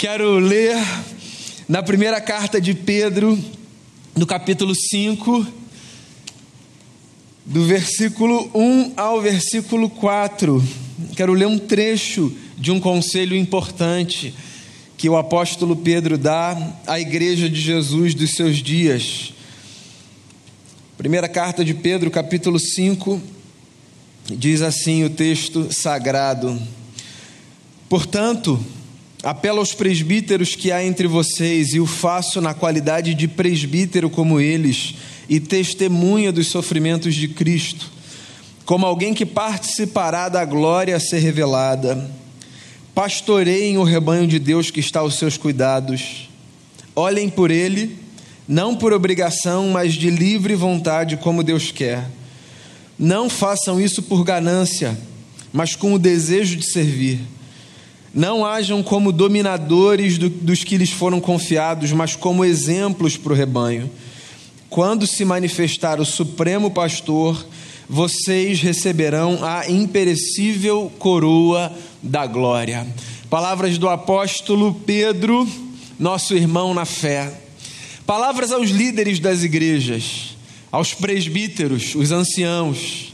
Quero ler na primeira carta de Pedro, no capítulo 5, do versículo 1 ao versículo 4. Quero ler um trecho de um conselho importante que o apóstolo Pedro dá à igreja de Jesus dos seus dias. Primeira carta de Pedro, capítulo 5, diz assim o texto sagrado: Portanto, apelo aos presbíteros que há entre vocês, e o faço na qualidade de presbítero como eles, e testemunha dos sofrimentos de Cristo, como alguém que participará da glória a ser revelada. Pastoreiem o rebanho de Deus que está aos seus cuidados. Olhem por ele não por obrigação, mas de livre vontade, como Deus quer. Não façam isso por ganância, mas com o desejo de servir. Não hajam como dominadores do, dos que lhes foram confiados, mas como exemplos para o rebanho. Quando se manifestar o Supremo Pastor, vocês receberão a imperecível coroa da glória. Palavras do apóstolo Pedro, nosso irmão na fé. Palavras aos líderes das igrejas, aos presbíteros, os anciãos.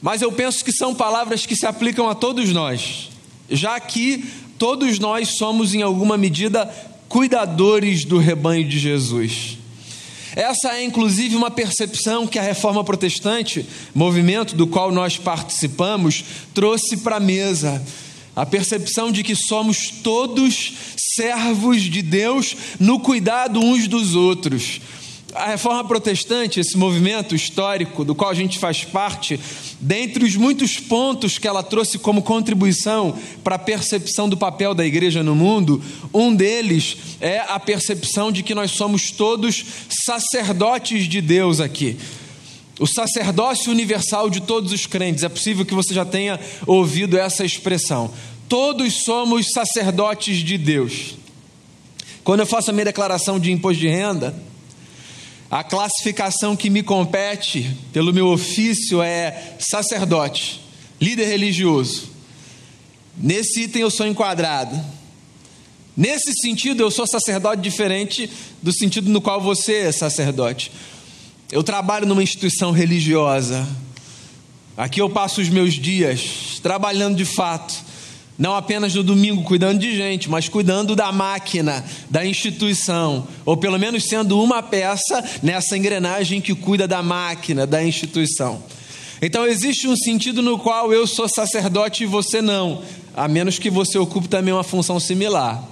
Mas eu penso que são palavras que se aplicam a todos nós, já que todos nós somos, em alguma medida, cuidadores do rebanho de Jesus. Essa é inclusive uma percepção que a reforma protestante, movimento do qual nós participamos, trouxe para a mesa a percepção de que somos todos servos de Deus no cuidado uns dos outros. A reforma protestante, esse movimento histórico do qual a gente faz parte, dentre os muitos pontos que ela trouxe como contribuição para a percepção do papel da igreja no mundo, um deles é a percepção de que nós somos todos sacerdotes de Deus aqui o sacerdócio universal de todos os crentes. É possível que você já tenha ouvido essa expressão. Todos somos sacerdotes de Deus. Quando eu faço a minha declaração de imposto de renda, a classificação que me compete pelo meu ofício é sacerdote, líder religioso. Nesse item eu sou enquadrado. Nesse sentido, eu sou sacerdote diferente do sentido no qual você é sacerdote. Eu trabalho numa instituição religiosa. Aqui eu passo os meus dias trabalhando de fato. Não apenas no domingo cuidando de gente, mas cuidando da máquina, da instituição, ou pelo menos sendo uma peça nessa engrenagem que cuida da máquina, da instituição. Então existe um sentido no qual eu sou sacerdote e você não, a menos que você ocupe também uma função similar.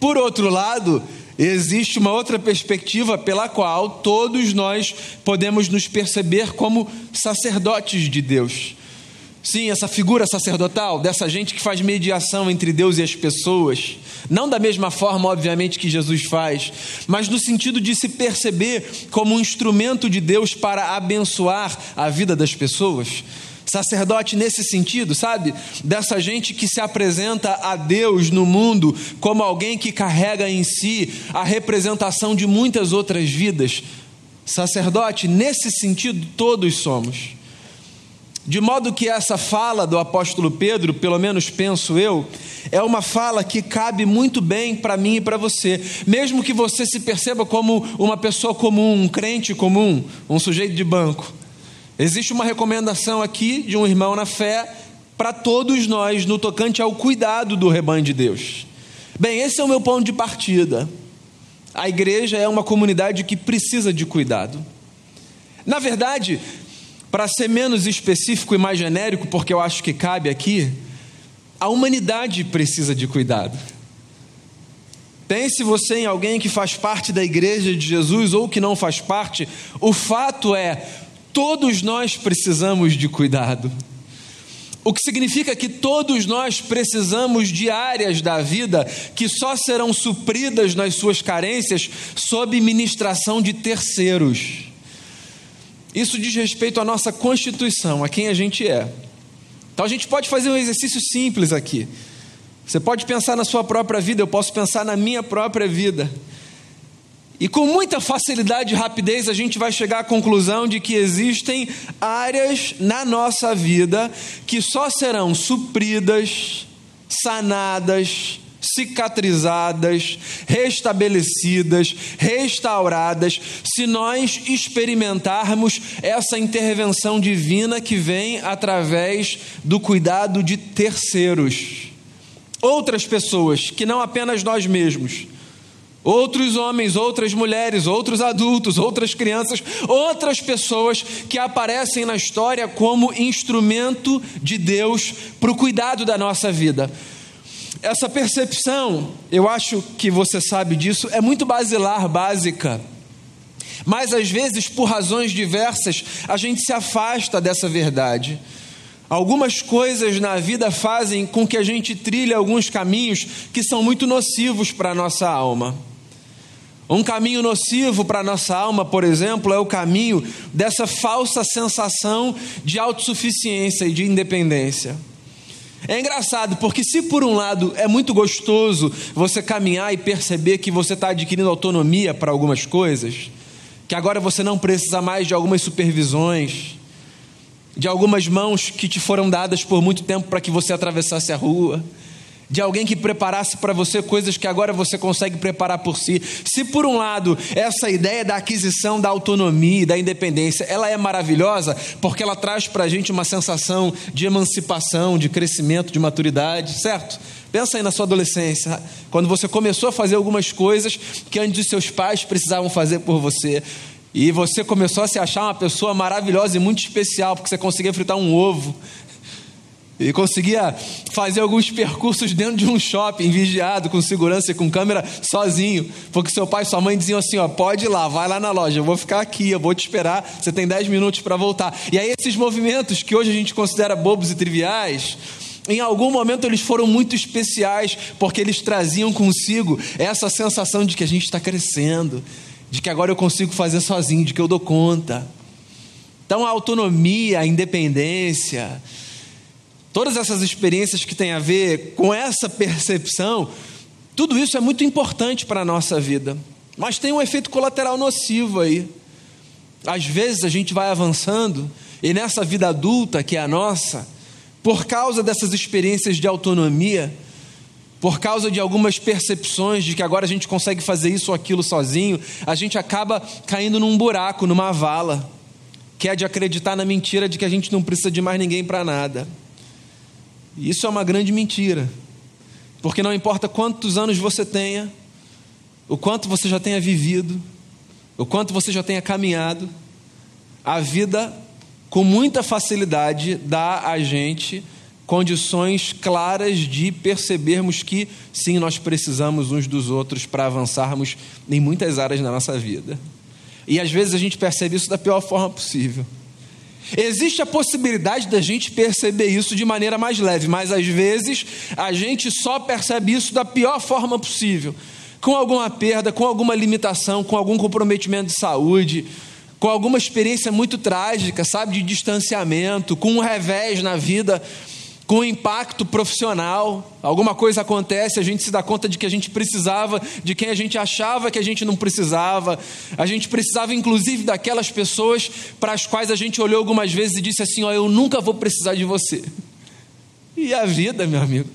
Por outro lado, existe uma outra perspectiva pela qual todos nós podemos nos perceber como sacerdotes de Deus. Sim, essa figura sacerdotal, dessa gente que faz mediação entre Deus e as pessoas, não da mesma forma, obviamente, que Jesus faz, mas no sentido de se perceber como um instrumento de Deus para abençoar a vida das pessoas. Sacerdote nesse sentido, sabe? Dessa gente que se apresenta a Deus no mundo como alguém que carrega em si a representação de muitas outras vidas. Sacerdote, nesse sentido, todos somos. De modo que essa fala do apóstolo Pedro, pelo menos penso eu, é uma fala que cabe muito bem para mim e para você, mesmo que você se perceba como uma pessoa comum, um crente comum, um sujeito de banco. Existe uma recomendação aqui de um irmão na fé para todos nós no tocante ao cuidado do rebanho de Deus. Bem, esse é o meu ponto de partida. A igreja é uma comunidade que precisa de cuidado. Na verdade, para ser menos específico e mais genérico, porque eu acho que cabe aqui, a humanidade precisa de cuidado. Pense você em alguém que faz parte da igreja de Jesus ou que não faz parte, o fato é, Todos nós precisamos de cuidado. O que significa que todos nós precisamos de áreas da vida que só serão supridas nas suas carências sob ministração de terceiros. Isso diz respeito à nossa constituição, a quem a gente é. Então a gente pode fazer um exercício simples aqui. Você pode pensar na sua própria vida, eu posso pensar na minha própria vida. E com muita facilidade e rapidez a gente vai chegar à conclusão de que existem áreas na nossa vida que só serão supridas, sanadas, cicatrizadas, restabelecidas, restauradas, se nós experimentarmos essa intervenção divina que vem através do cuidado de terceiros. Outras pessoas, que não apenas nós mesmos. Outros homens, outras mulheres, outros adultos, outras crianças, outras pessoas que aparecem na história como instrumento de Deus para o cuidado da nossa vida. Essa percepção, eu acho que você sabe disso, é muito basilar, básica. Mas às vezes, por razões diversas, a gente se afasta dessa verdade. Algumas coisas na vida fazem com que a gente trilhe alguns caminhos que são muito nocivos para a nossa alma. Um caminho nocivo para a nossa alma, por exemplo, é o caminho dessa falsa sensação de autossuficiência e de independência. É engraçado, porque se por um lado é muito gostoso você caminhar e perceber que você está adquirindo autonomia para algumas coisas, que agora você não precisa mais de algumas supervisões, de algumas mãos que te foram dadas por muito tempo para que você atravessasse a rua, de alguém que preparasse para você coisas que agora você consegue preparar por si. Se por um lado essa ideia da aquisição da autonomia e da independência, ela é maravilhosa porque ela traz para a gente uma sensação de emancipação, de crescimento, de maturidade, certo? Pensa aí na sua adolescência, quando você começou a fazer algumas coisas que antes os seus pais precisavam fazer por você. E você começou a se achar uma pessoa maravilhosa e muito especial, porque você conseguia fritar um ovo, e conseguia fazer alguns percursos dentro de um shopping, vigiado, com segurança e com câmera, sozinho. Porque seu pai e sua mãe diziam assim: ó, pode ir lá, vai lá na loja, eu vou ficar aqui, eu vou te esperar, você tem 10 minutos para voltar. E aí, esses movimentos que hoje a gente considera bobos e triviais, em algum momento eles foram muito especiais, porque eles traziam consigo essa sensação de que a gente está crescendo, de que agora eu consigo fazer sozinho, de que eu dou conta. Então, a autonomia, a independência, Todas essas experiências que têm a ver com essa percepção, tudo isso é muito importante para a nossa vida, mas tem um efeito colateral nocivo aí. Às vezes a gente vai avançando e nessa vida adulta que é a nossa, por causa dessas experiências de autonomia, por causa de algumas percepções de que agora a gente consegue fazer isso ou aquilo sozinho, a gente acaba caindo num buraco, numa vala, que é de acreditar na mentira de que a gente não precisa de mais ninguém para nada. Isso é uma grande mentira, porque não importa quantos anos você tenha, o quanto você já tenha vivido, o quanto você já tenha caminhado, a vida, com muita facilidade, dá a gente condições claras de percebermos que, sim, nós precisamos uns dos outros para avançarmos em muitas áreas da nossa vida. E às vezes a gente percebe isso da pior forma possível. Existe a possibilidade da gente perceber isso de maneira mais leve, mas às vezes a gente só percebe isso da pior forma possível. Com alguma perda, com alguma limitação, com algum comprometimento de saúde, com alguma experiência muito trágica, sabe, de distanciamento, com um revés na vida com impacto profissional, alguma coisa acontece, a gente se dá conta de que a gente precisava de quem a gente achava que a gente não precisava, a gente precisava inclusive daquelas pessoas para as quais a gente olhou algumas vezes e disse assim: Ó, oh, eu nunca vou precisar de você. E a vida, meu amigo,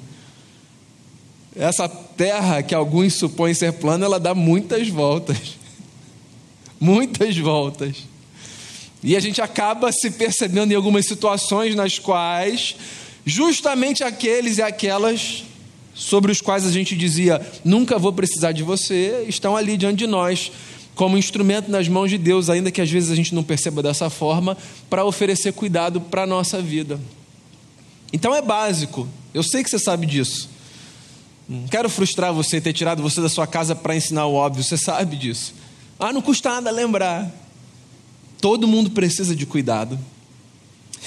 essa terra que alguns supõem ser plana, ela dá muitas voltas. Muitas voltas. E a gente acaba se percebendo em algumas situações nas quais justamente aqueles e aquelas sobre os quais a gente dizia: nunca vou precisar de você, estão ali diante de nós, como instrumento nas mãos de Deus, ainda que às vezes a gente não perceba dessa forma, para oferecer cuidado para a nossa vida. Então é básico, eu sei que você sabe disso. Não quero frustrar você, ter tirado você da sua casa para ensinar o óbvio, você sabe disso. Ah, não custa nada lembrar. Todo mundo precisa de cuidado.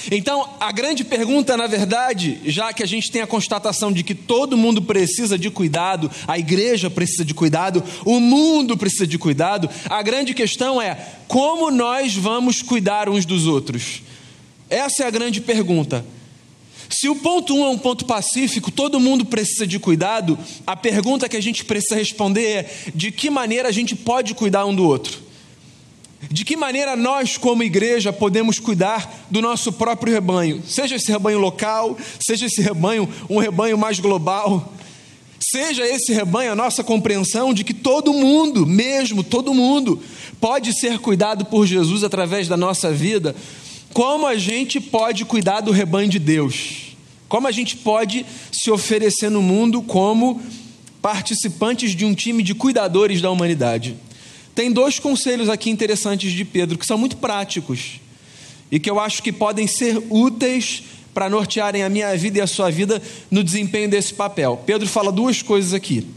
Então, a grande pergunta, na verdade, já que a gente tem a constatação de que todo mundo precisa de cuidado, a igreja precisa de cuidado, o mundo precisa de cuidado, a grande questão é como nós vamos cuidar uns dos outros? Essa é a grande pergunta. Se o ponto um é um ponto pacífico, todo mundo precisa de cuidado, a pergunta que a gente precisa responder é: de que maneira a gente pode cuidar um do outro? De que maneira nós, como igreja, podemos cuidar do nosso próprio rebanho, seja esse rebanho local, seja esse rebanho um rebanho mais global? Seja esse rebanho a nossa compreensão de que todo mundo, mesmo todo mundo, pode ser cuidado por Jesus através da nossa vida, como a gente pode cuidar do rebanho de Deus? Como a gente pode se oferecer no mundo como participantes de um time de cuidadores da humanidade? Tem dois conselhos aqui interessantes de Pedro que são muito práticos e que eu acho que podem ser úteis para nortearem a minha vida e a sua vida no desempenho desse papel. Pedro fala duas coisas aqui.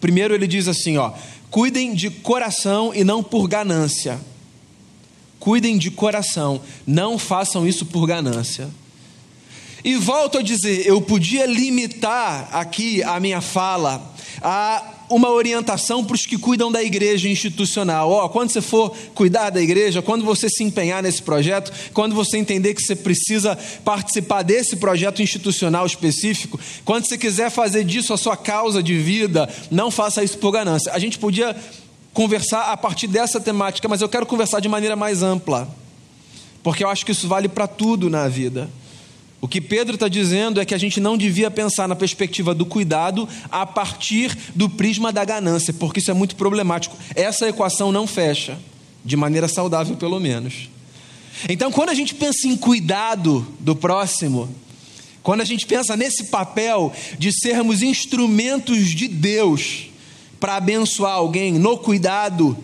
Primeiro, ele diz assim: ó, cuidem de coração e não por ganância. Cuidem de coração, não façam isso por ganância. E volto a dizer, eu podia limitar aqui a minha fala a uma orientação para os que cuidam da igreja institucional. Ó, oh, quando você for cuidar da igreja, quando você se empenhar nesse projeto, quando você entender que você precisa participar desse projeto institucional específico, quando você quiser fazer disso a sua causa de vida, não faça isso por ganância. A gente podia conversar a partir dessa temática, mas eu quero conversar de maneira mais ampla, porque eu acho que isso vale para tudo na vida. O que Pedro está dizendo é que a gente não devia pensar na perspectiva do cuidado a partir do prisma da ganância, porque isso é muito problemático. Essa equação não fecha, de maneira saudável, pelo menos. Então, quando a gente pensa em cuidado do próximo, quando a gente pensa nesse papel de sermos instrumentos de Deus para abençoar alguém no cuidado,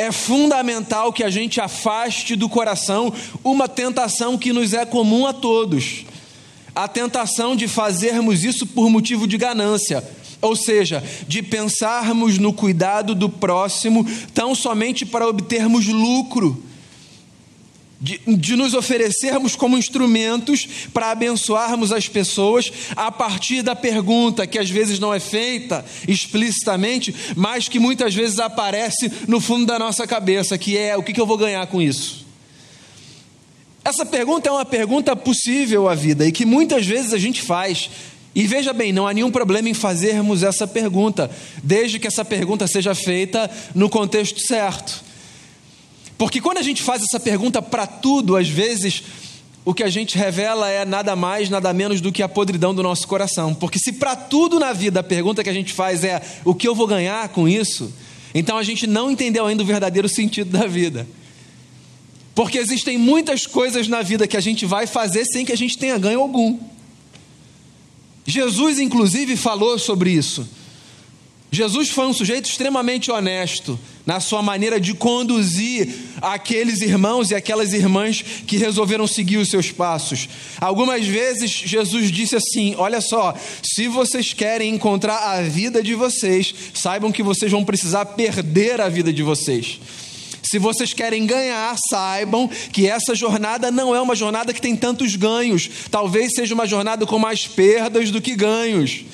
é fundamental que a gente afaste do coração uma tentação que nos é comum a todos: a tentação de fazermos isso por motivo de ganância. Ou seja, de pensarmos no cuidado do próximo tão somente para obtermos lucro, de, de, nos oferecermos como instrumentos para abençoarmos as pessoas a partir da pergunta que às vezes não é feita explicitamente, mas que muitas vezes aparece no fundo da nossa cabeça, que é o que, que eu vou ganhar com isso? Essa pergunta é uma pergunta possível à vida e que muitas vezes a gente faz. E veja bem, não há nenhum problema em fazermos essa pergunta, desde que essa pergunta seja feita no contexto certo. Porque quando a gente faz essa pergunta para tudo, às vezes o que a gente revela é nada mais, nada menos do que a podridão do nosso coração. Porque se para tudo na vida a pergunta que a gente faz é o que eu vou ganhar com isso, então a gente não entendeu ainda o verdadeiro sentido da vida. Porque existem muitas coisas na vida que a gente vai fazer sem que a gente tenha ganho algum. Jesus, inclusive, falou sobre isso. Jesus foi um sujeito extremamente honesto na sua maneira de conduzir aqueles irmãos e aquelas irmãs que resolveram seguir os seus passos. Algumas vezes Jesus disse assim: Olha só, se vocês querem encontrar a vida de vocês, saibam que vocês vão precisar perder a vida de vocês. Se vocês querem ganhar, saibam que essa jornada não é uma jornada que tem tantos ganhos, talvez seja uma jornada com mais perdas do que ganhos.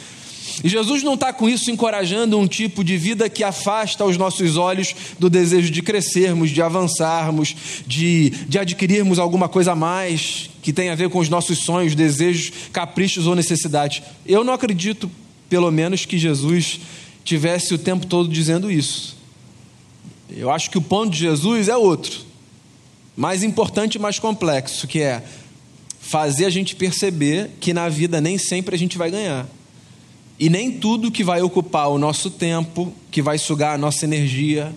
E Jesus não está com isso encorajando um tipo de vida que afasta os nossos olhos do desejo de crescermos, de avançarmos, de, de adquirirmos alguma coisa a mais que tem a ver com os nossos sonhos, desejos, caprichos ou necessidades. Eu não acredito, pelo menos, que Jesus tivesse o tempo todo dizendo isso. Eu acho que o ponto de Jesus é outro, mais importante e mais complexo, que é fazer a gente perceber que na vida nem sempre a gente vai ganhar. E nem tudo que vai ocupar o nosso tempo, que vai sugar a nossa energia,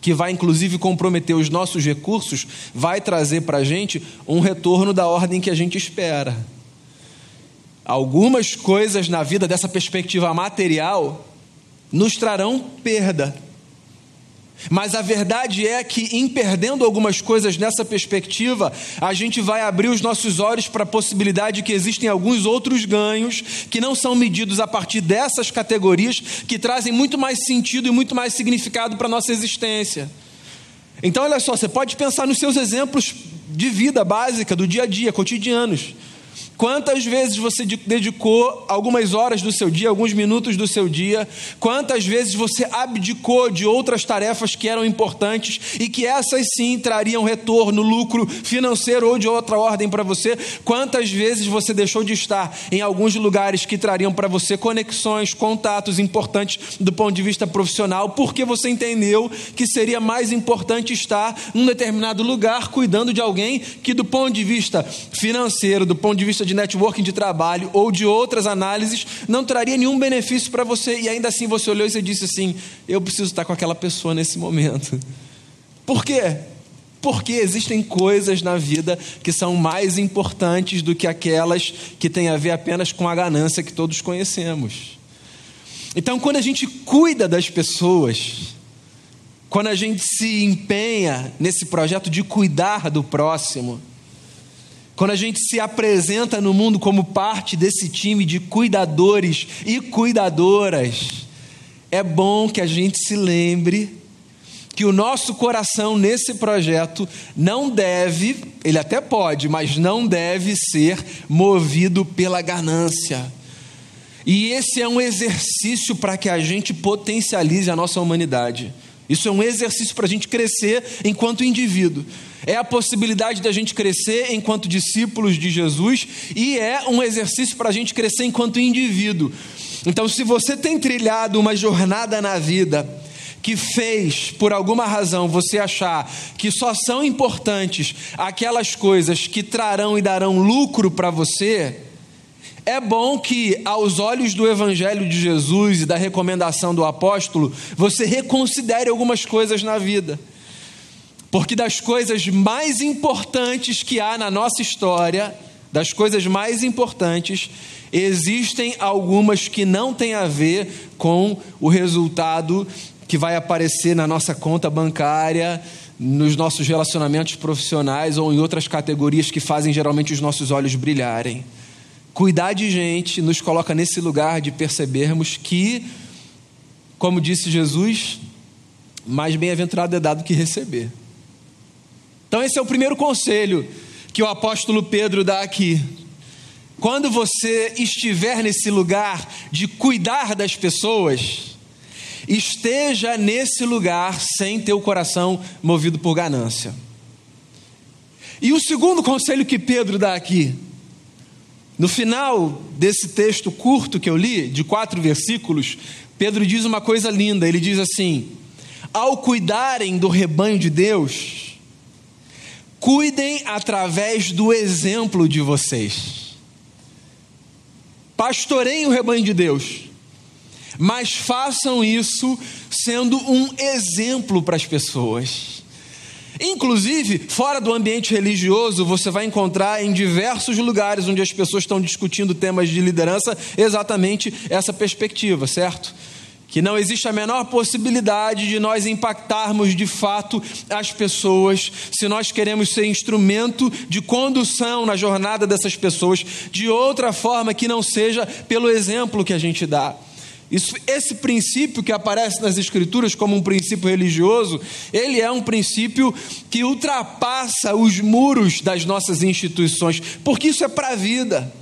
que vai inclusive comprometer os nossos recursos, vai trazer para a gente um retorno da ordem que a gente espera. Algumas coisas na vida dessa perspectiva material nos trarão perda. Mas a verdade é que, em perdendo algumas coisas nessa perspectiva, a gente vai abrir os nossos olhos para a possibilidade de que existem alguns outros ganhos que não são medidos a partir dessas categorias, que trazem muito mais sentido e muito mais significado para a nossa existência. Então, olha só, você pode pensar nos seus exemplos de vida básica, do dia a dia, cotidianos. Quantas vezes você dedicou algumas horas do seu dia, alguns minutos do seu dia? Quantas vezes você abdicou de outras tarefas que eram importantes e que essas sim trariam retorno, lucro financeiro ou de outra ordem para você? Quantas vezes você deixou de estar em alguns lugares que trariam para você conexões, contatos importantes do ponto de vista profissional, porque você entendeu que seria mais importante estar num determinado lugar cuidando de alguém que, do ponto de vista financeiro, do ponto de vista de de networking de trabalho ou de outras análises não traria nenhum benefício para você e ainda assim você olhou e você disse assim: eu preciso estar com aquela pessoa nesse momento. Por quê? Porque existem coisas na vida que são mais importantes do que aquelas que têm a ver apenas com a ganância que todos conhecemos. Então, quando a gente cuida das pessoas, quando a gente se empenha nesse projeto de cuidar do próximo, quando a gente se apresenta no mundo como parte desse time de cuidadores e cuidadoras, é bom que a gente se lembre que o nosso coração nesse projeto não deve, ele até pode, mas não deve ser movido pela ganância. E esse é um exercício para que a gente potencialize a nossa humanidade. Isso é um exercício para a gente crescer enquanto indivíduo. É a possibilidade da gente crescer enquanto discípulos de Jesus e é um exercício para a gente crescer enquanto indivíduo. Então, se você tem trilhado uma jornada na vida que fez, por alguma razão, você achar que só são importantes aquelas coisas que trarão e darão lucro para você, é bom que, aos olhos do Evangelho de Jesus e da recomendação do apóstolo, você reconsidere algumas coisas na vida. Porque das coisas mais importantes que há na nossa história, das coisas mais importantes, existem algumas que não têm a ver com o resultado que vai aparecer na nossa conta bancária, nos nossos relacionamentos profissionais ou em outras categorias que fazem geralmente os nossos olhos brilharem. Cuidar de gente nos coloca nesse lugar de percebermos que, como disse Jesus, mais bem-aventurado é dado que receber. Então, esse é o primeiro conselho que o apóstolo Pedro dá aqui. Quando você estiver nesse lugar de cuidar das pessoas, esteja nesse lugar sem ter o coração movido por ganância. E o segundo conselho que Pedro dá aqui, no final desse texto curto que eu li, de quatro versículos, Pedro diz uma coisa linda: ele diz assim: ao cuidarem do rebanho de Deus, cuidem através do exemplo de vocês. Pastoreiem o rebanho de Deus mas façam isso sendo um exemplo para as pessoas. Inclusive, fora do ambiente religioso, você vai encontrar em diversos lugares onde as pessoas estão discutindo temas de liderança exatamente essa perspectiva, certo? Que não existe a menor possibilidade de nós impactarmos de fato as pessoas, se nós queremos ser instrumento de condução na jornada dessas pessoas, de outra forma que não seja pelo exemplo que a gente dá. Isso, esse princípio que aparece nas Escrituras como um princípio religioso, ele é um princípio que ultrapassa os muros das nossas instituições, porque isso é para a vida.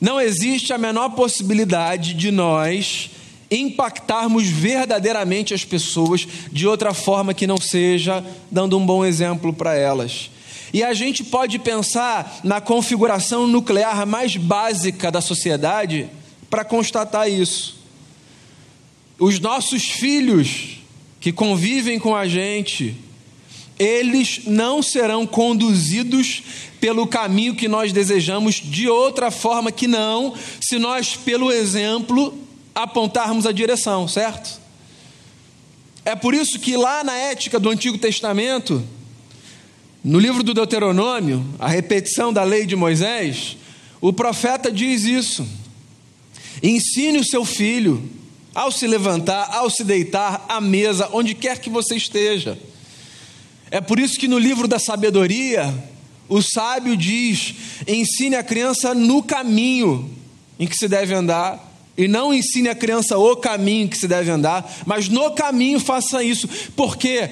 Não existe a menor possibilidade de nós impactarmos verdadeiramente as pessoas de outra forma que não seja dando um bom exemplo para elas. E a gente pode pensar na configuração nuclear mais básica da sociedade para constatar isso os nossos filhos que convivem com a gente, eles não serão conduzidos pelo caminho que nós desejamos de outra forma que não, se nós, pelo exemplo, apontarmos a direção, certo? É por isso que lá na ética do Antigo Testamento, no livro do Deuteronômio, a repetição da lei de Moisés, o profeta diz isso. Ensine o seu filho ao se levantar, ao se deitar, à mesa, onde quer que você esteja. É por isso que no livro da sabedoria, o sábio diz: ensine a criança no caminho em que se deve andar, e não ensine a criança o caminho que se deve andar, mas no caminho faça isso. Por quê?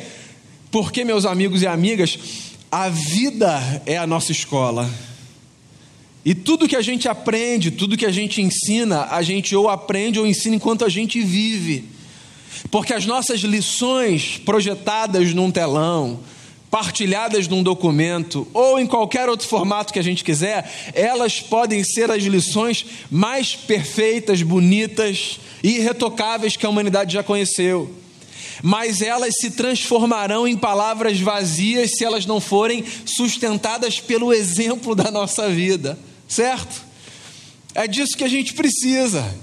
Porque, meus amigos e amigas, a vida é a nossa escola. E tudo que a gente aprende, tudo que a gente ensina, a gente ou aprende ou ensina enquanto a gente vive. Porque as nossas lições projetadas num telão, partilhadas num documento ou em qualquer outro formato que a gente quiser, elas podem ser as lições mais perfeitas, bonitas e irretocáveis que a humanidade já conheceu. Mas elas se transformarão em palavras vazias se elas não forem sustentadas pelo exemplo da nossa vida certo? É disso que a gente precisa,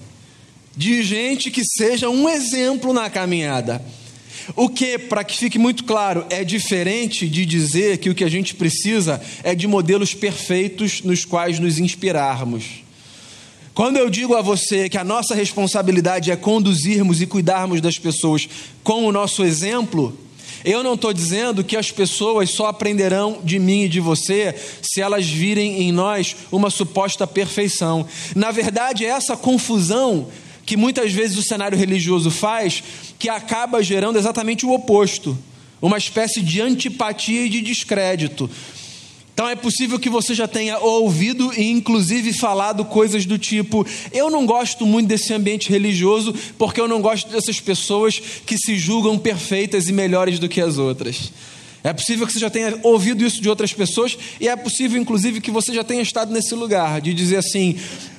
de gente que seja um exemplo na caminhada. O que, para que fique muito claro, é diferente de dizer que o que a gente precisa é de modelos perfeitos nos quais nos inspirarmos. Quando eu digo a você que a nossa responsabilidade é conduzirmos e cuidarmos das pessoas com o nosso exemplo, eu não estou dizendo que as pessoas só aprenderão de mim e de você se elas virem em nós uma suposta perfeição. Na verdade, é essa confusão que muitas vezes o cenário religioso faz que acaba gerando exatamente o oposto uma espécie de antipatia e de descrédito. Então é possível que você já tenha ouvido e inclusive falado coisas do tipo: eu não gosto muito desse ambiente religioso porque eu não gosto dessas pessoas que se julgam perfeitas e melhores do que as outras. É possível que você já tenha ouvido isso de outras pessoas e é possível inclusive que você já tenha estado nesse lugar de dizer assim: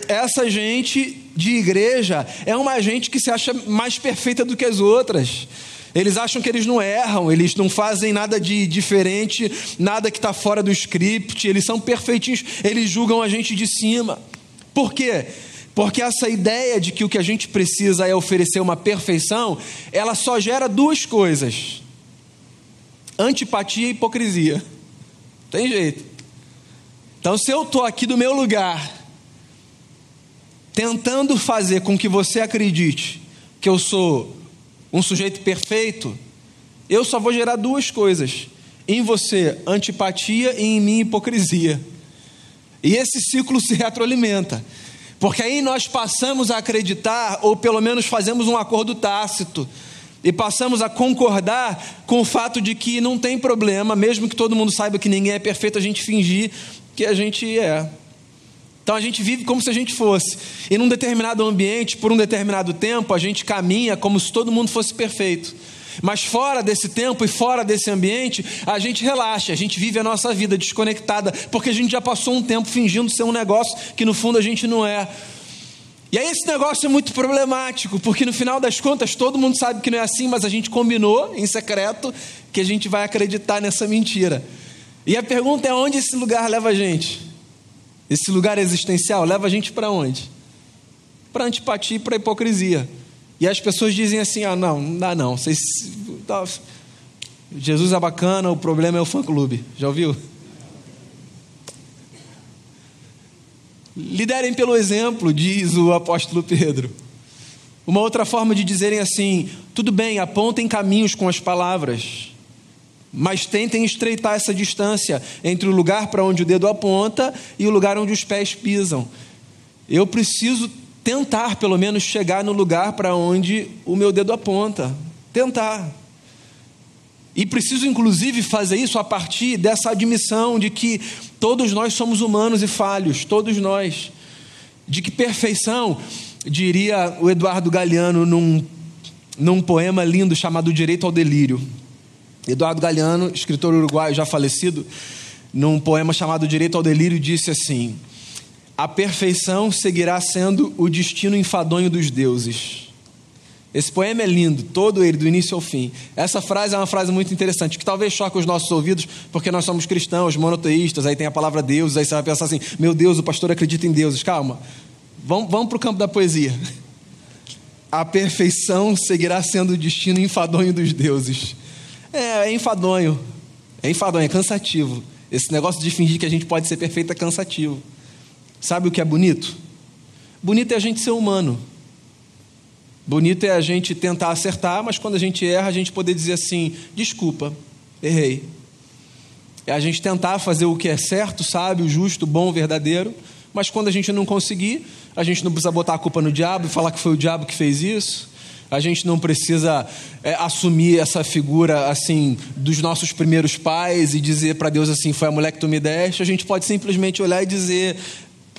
essa gente de igreja é uma gente que se acha mais perfeita do que as outras. Eles acham que eles não erram, eles não fazem nada de diferente, nada que está fora do script, eles são perfeitinhos, eles julgam a gente de cima. Por quê? Porque essa ideia de que o que a gente precisa é oferecer uma perfeição, ela só gera duas coisas: antipatia e hipocrisia. Tem jeito. Então, se eu estou aqui do meu lugar, tentando fazer com que você acredite que eu sou um sujeito perfeito, eu só vou gerar duas coisas: em você antipatia e em mim hipocrisia. E esse ciclo se retroalimenta. Porque aí nós passamos a acreditar, ou pelo menos fazemos um acordo tácito, e passamos a concordar com o fato de que não tem problema, mesmo que todo mundo saiba que ninguém é perfeito, a gente fingir que a gente é. Então a gente vive como se a gente fosse. E num determinado ambiente, por um determinado tempo, a gente caminha como se todo mundo fosse perfeito. Mas fora desse tempo e fora desse ambiente, a gente relaxa, a gente vive a nossa vida desconectada, porque a gente já passou um tempo fingindo ser um negócio que no fundo a gente não é. E aí esse negócio é muito problemático, porque no final das contas todo mundo sabe que não é assim, mas a gente combinou em secreto que a gente vai acreditar nessa mentira. E a pergunta é onde esse lugar leva a gente? Esse lugar existencial leva a gente para onde? Para antipatia e para hipocrisia. E as pessoas dizem assim: ah, não, não dá não. Vocês, tá, Jesus é bacana, o problema é o fã-clube. Já ouviu? Liderem pelo exemplo, diz o apóstolo Pedro. Uma outra forma de dizerem assim: tudo bem, apontem caminhos com as palavras, mas tentem estreitar essa distância entre o lugar para onde o dedo aponta e o lugar onde os pés pisam. Eu preciso tentar, pelo menos, chegar no lugar para onde o meu dedo aponta. Tentar. E preciso, inclusive, fazer isso a partir dessa admissão de que todos nós somos humanos e falhos, todos nós. De que perfeição, diria o Eduardo Galeano num, num poema lindo chamado Direito ao Delírio. Eduardo Galeano, escritor uruguaio já falecido, num poema chamado Direito ao Delírio, disse assim: A perfeição seguirá sendo o destino enfadonho dos deuses. Esse poema é lindo, todo ele, do início ao fim. Essa frase é uma frase muito interessante, que talvez choque os nossos ouvidos, porque nós somos cristãos, monoteístas, aí tem a palavra Deus, aí você vai pensar assim: meu Deus, o pastor acredita em deuses. Calma, vamos, vamos para o campo da poesia. A perfeição seguirá sendo o destino enfadonho dos deuses. É, é enfadonho. É enfadonho, é cansativo. Esse negócio de fingir que a gente pode ser perfeito é cansativo. Sabe o que é bonito? Bonito é a gente ser humano. Bonito é a gente tentar acertar, mas quando a gente erra, a gente poder dizer assim: desculpa, errei. É a gente tentar fazer o que é certo, sábio, justo, bom, verdadeiro, mas quando a gente não conseguir, a gente não precisa botar a culpa no diabo e falar que foi o diabo que fez isso. A gente não precisa é, assumir essa figura assim dos nossos primeiros pais e dizer para Deus assim: foi a mulher que tu me deste. A gente pode simplesmente olhar e dizer: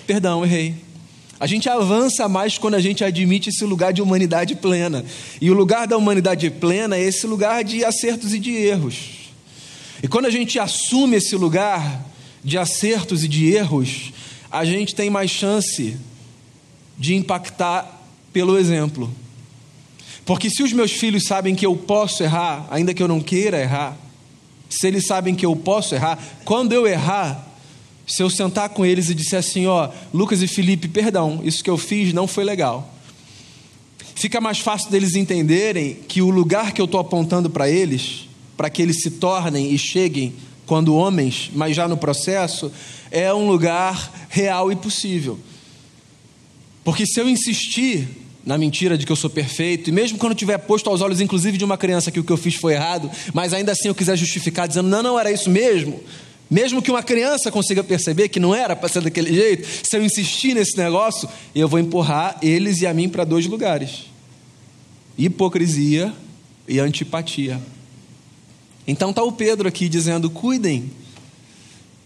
perdão, errei. A gente avança mais quando a gente admite esse lugar de humanidade plena. E o lugar da humanidade plena é esse lugar de acertos e de erros. E quando a gente assume esse lugar de acertos e de erros, a gente tem mais chance de impactar pelo exemplo. Porque se os meus filhos sabem que eu posso errar, ainda que eu não queira errar, se eles sabem que eu posso errar, quando eu errar, se eu sentar com eles e disser assim: ó, Lucas e Felipe, perdão, isso que eu fiz não foi legal. Fica mais fácil deles entenderem que o lugar que eu estou apontando para eles, para que eles se tornem e cheguem quando homens, mas já no processo, é um lugar real e possível. Porque se eu insistir na mentira de que eu sou perfeito, e mesmo quando tiver posto aos olhos, inclusive, de uma criança que o que eu fiz foi errado, mas ainda assim eu quiser justificar, dizendo, não, não era isso mesmo, mesmo que uma criança consiga perceber que não era para ser daquele jeito, se eu insistir nesse negócio, eu vou empurrar eles e a mim para dois lugares: hipocrisia e antipatia. Então está o Pedro aqui dizendo: cuidem,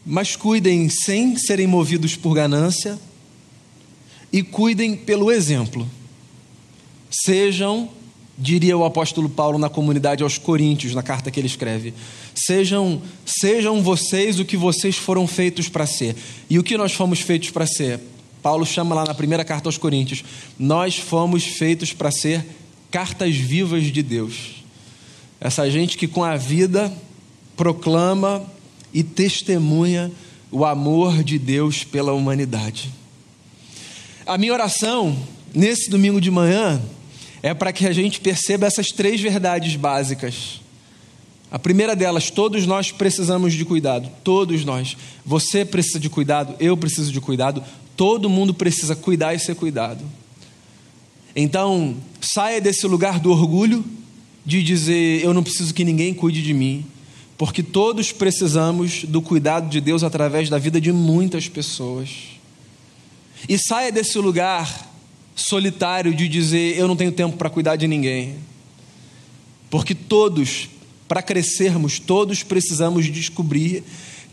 mas cuidem sem serem movidos por ganância e cuidem pelo exemplo. Sejam, diria o apóstolo Paulo na comunidade aos Coríntios, na carta que ele escreve, sejam, sejam vocês o que vocês foram feitos para ser. E o que nós fomos feitos para ser? Paulo chama lá na primeira carta aos Coríntios: nós fomos feitos para ser cartas vivas de Deus. Essa gente que com a vida proclama e testemunha o amor de Deus pela humanidade. A minha oração nesse domingo de manhã é para que a gente perceba essas três verdades básicas. A primeira delas, todos nós precisamos de cuidado, todos nós. Você precisa de cuidado, eu preciso de cuidado, todo mundo precisa cuidar e ser cuidado. Então, saia desse lugar do orgulho de dizer eu não preciso que ninguém cuide de mim, porque todos precisamos do cuidado de Deus através da vida de muitas pessoas. E saia desse lugar solitário de dizer eu não tenho tempo para cuidar de ninguém. Porque todos, para crescermos, todos precisamos descobrir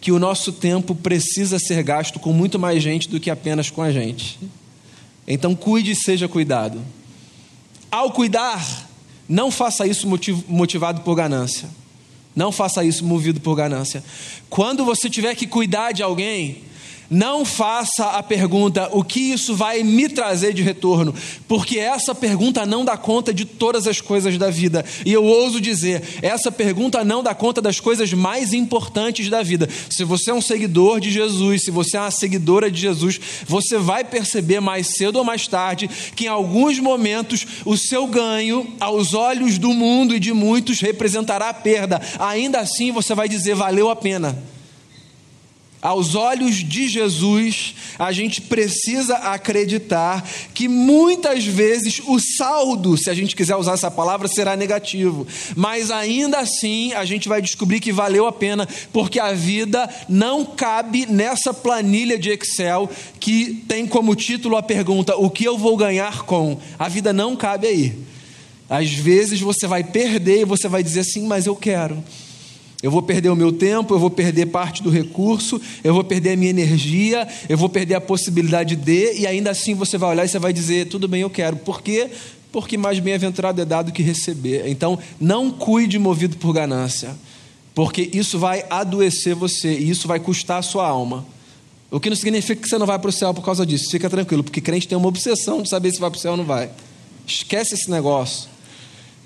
que o nosso tempo precisa ser gasto com muito mais gente do que apenas com a gente. Então cuide e seja cuidado. Ao cuidar, não faça isso motivado por ganância. Não faça isso movido por ganância. Quando você tiver que cuidar de alguém, não faça a pergunta: o que isso vai me trazer de retorno? Porque essa pergunta não dá conta de todas as coisas da vida. E eu ouso dizer: essa pergunta não dá conta das coisas mais importantes da vida. Se você é um seguidor de Jesus, se você é uma seguidora de Jesus, você vai perceber mais cedo ou mais tarde que em alguns momentos o seu ganho, aos olhos do mundo e de muitos, representará perda. Ainda assim, você vai dizer: valeu a pena aos olhos de Jesus, a gente precisa acreditar que muitas vezes o saldo, se a gente quiser usar essa palavra, será negativo. Mas ainda assim, a gente vai descobrir que valeu a pena, porque a vida não cabe nessa planilha de Excel que tem como título a pergunta: o que eu vou ganhar com? A vida não cabe aí. Às vezes você vai perder e você vai dizer assim, mas eu quero. Eu vou perder o meu tempo, eu vou perder parte do recurso, eu vou perder a minha energia, eu vou perder a possibilidade de, e ainda assim você vai olhar e você vai dizer: tudo bem, eu quero. Por quê? Porque mais bem-aventurado é dado que receber. Então, não cuide movido por ganância, porque isso vai adoecer você e isso vai custar a sua alma. O que não significa que você não vai para o céu por causa disso. Fica tranquilo, porque crente tem uma obsessão de saber se vai para o céu ou não vai. Esquece esse negócio.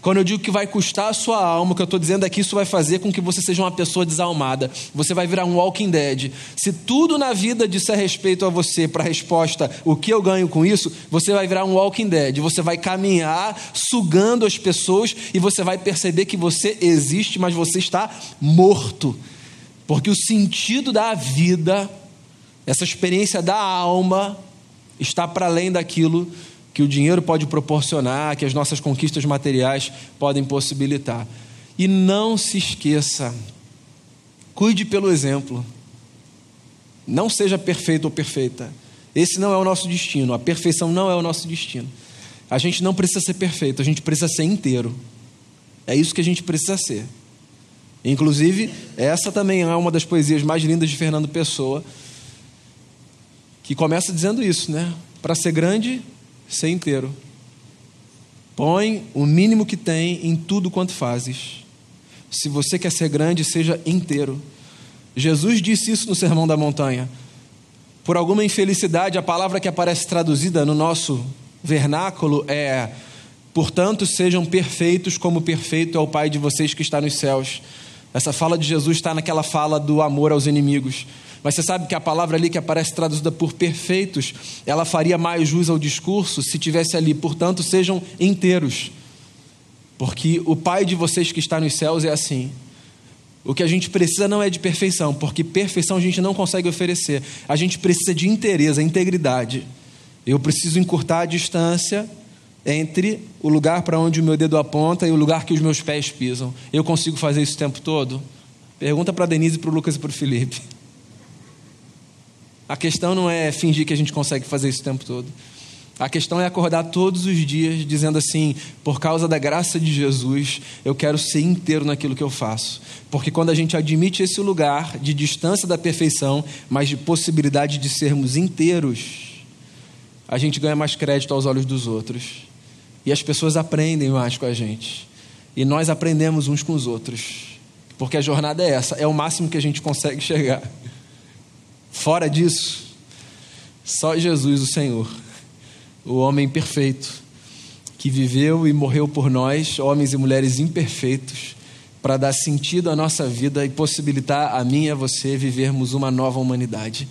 Quando eu digo que vai custar a sua alma, o que eu estou dizendo é que isso vai fazer com que você seja uma pessoa desalmada. Você vai virar um walking dead. Se tudo na vida disser respeito a você para a resposta, o que eu ganho com isso, você vai virar um walking dead. Você vai caminhar sugando as pessoas e você vai perceber que você existe, mas você está morto. Porque o sentido da vida, essa experiência da alma, está para além daquilo que o dinheiro pode proporcionar, que as nossas conquistas materiais podem possibilitar. E não se esqueça, cuide pelo exemplo. Não seja perfeito ou perfeita. Esse não é o nosso destino, a perfeição não é o nosso destino. A gente não precisa ser perfeito, a gente precisa ser inteiro. É isso que a gente precisa ser. Inclusive, essa também é uma das poesias mais lindas de Fernando Pessoa, que começa dizendo isso, né? Para ser grande, ser inteiro. Põe o mínimo que tem em tudo quanto fazes. Se você quer ser grande, seja inteiro. Jesus disse isso no Sermão da Montanha. Por alguma infelicidade, a palavra que aparece traduzida no nosso vernáculo é: portanto, sejam perfeitos como perfeito é o Pai de vocês que está nos céus. Essa fala de Jesus está naquela fala do amor aos inimigos. Mas você sabe que a palavra ali que aparece traduzida por perfeitos, ela faria mais jus ao discurso se tivesse ali, portanto, sejam inteiros. Porque o Pai de vocês que está nos céus é assim. O que a gente precisa não é de perfeição, porque perfeição a gente não consegue oferecer. A gente precisa de inteireza, integridade. Eu preciso encurtar a distância entre o lugar para onde o meu dedo aponta e o lugar que os meus pés pisam. Eu consigo fazer isso o tempo todo? Pergunta para a Denise, para o Lucas e para o Felipe. A questão não é fingir que a gente consegue fazer isso o tempo todo. A questão é acordar todos os dias dizendo assim: por causa da graça de Jesus, eu quero ser inteiro naquilo que eu faço. Porque quando a gente admite esse lugar de distância da perfeição, mas de possibilidade de sermos inteiros, a gente ganha mais crédito aos olhos dos outros. E as pessoas aprendem mais com a gente. E nós aprendemos uns com os outros. Porque a jornada é essa, é o máximo que a gente consegue chegar. Fora disso, só Jesus, o Senhor, o homem perfeito, que viveu e morreu por nós, homens e mulheres imperfeitos, para dar sentido à nossa vida e possibilitar a mim e a você vivermos uma nova humanidade.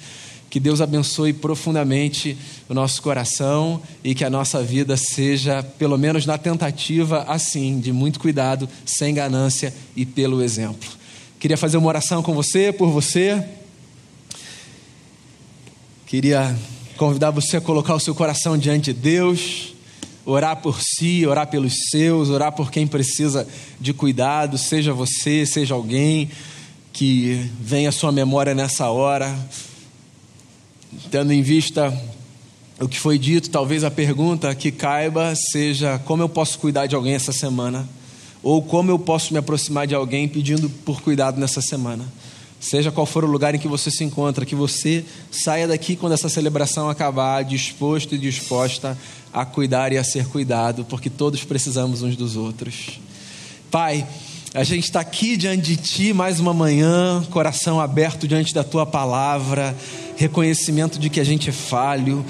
Que Deus abençoe profundamente o nosso coração e que a nossa vida seja, pelo menos na tentativa, assim, de muito cuidado, sem ganância e pelo exemplo. Queria fazer uma oração com você, por você. Queria convidar você a colocar o seu coração diante de Deus, orar por si, orar pelos seus, orar por quem precisa de cuidado, seja você, seja alguém que venha à sua memória nessa hora, tendo em vista o que foi dito, talvez a pergunta que caiba seja: como eu posso cuidar de alguém essa semana? Ou como eu posso me aproximar de alguém pedindo por cuidado nessa semana? Seja qual for o lugar em que você se encontra, que você saia daqui quando essa celebração acabar, disposto e disposta a cuidar e a ser cuidado, porque todos precisamos uns dos outros. Pai, a gente está aqui diante de Ti mais uma manhã, coração aberto diante da Tua palavra, reconhecimento de que a gente é falho,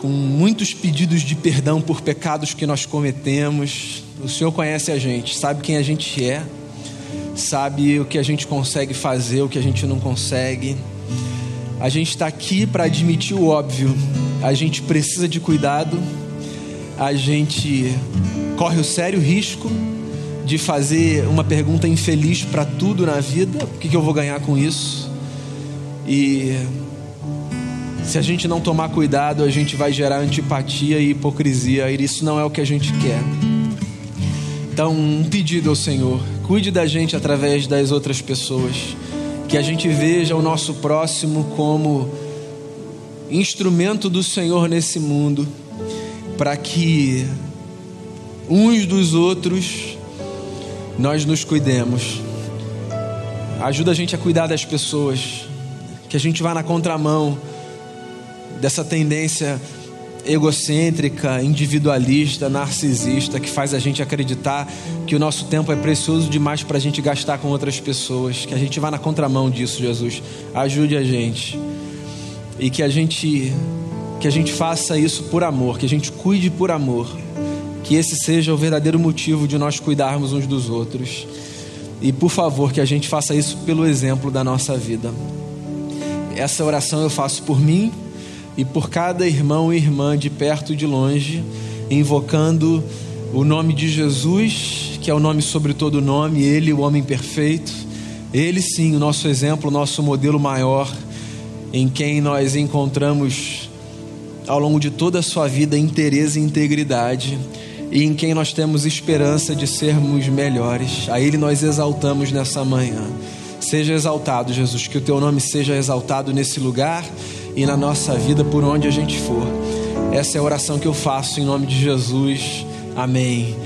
com muitos pedidos de perdão por pecados que nós cometemos. O Senhor conhece a gente, sabe quem a gente é sabe o que a gente consegue fazer, o que a gente não consegue. A gente está aqui para admitir o óbvio. A gente precisa de cuidado, a gente corre o sério risco de fazer uma pergunta infeliz para tudo na vida: o que, que eu vou ganhar com isso? E se a gente não tomar cuidado, a gente vai gerar antipatia e hipocrisia, e isso não é o que a gente quer. Então, um pedido ao Senhor Cuide da gente através das outras pessoas. Que a gente veja o nosso próximo como instrumento do Senhor nesse mundo, para que uns dos outros nós nos cuidemos. Ajuda a gente a cuidar das pessoas, que a gente vá na contramão dessa tendência egocêntrica, individualista, narcisista, que faz a gente acreditar que o nosso tempo é precioso demais para a gente gastar com outras pessoas. Que a gente vá na contramão disso, Jesus. Ajude a gente. E que a gente que a gente faça isso por amor, que a gente cuide por amor. Que esse seja o verdadeiro motivo de nós cuidarmos uns dos outros. E por favor, que a gente faça isso pelo exemplo da nossa vida. Essa oração eu faço por mim e por cada irmão e irmã de perto e de longe, invocando o nome de Jesus, que é o nome sobre todo nome, ele, o homem perfeito, ele sim, o nosso exemplo, o nosso modelo maior, em quem nós encontramos ao longo de toda a sua vida interesse e integridade, e em quem nós temos esperança de sermos melhores. A ele nós exaltamos nessa manhã. Seja exaltado, Jesus, que o teu nome seja exaltado nesse lugar e na nossa vida por onde a gente for. Essa é a oração que eu faço em nome de Jesus. Amém.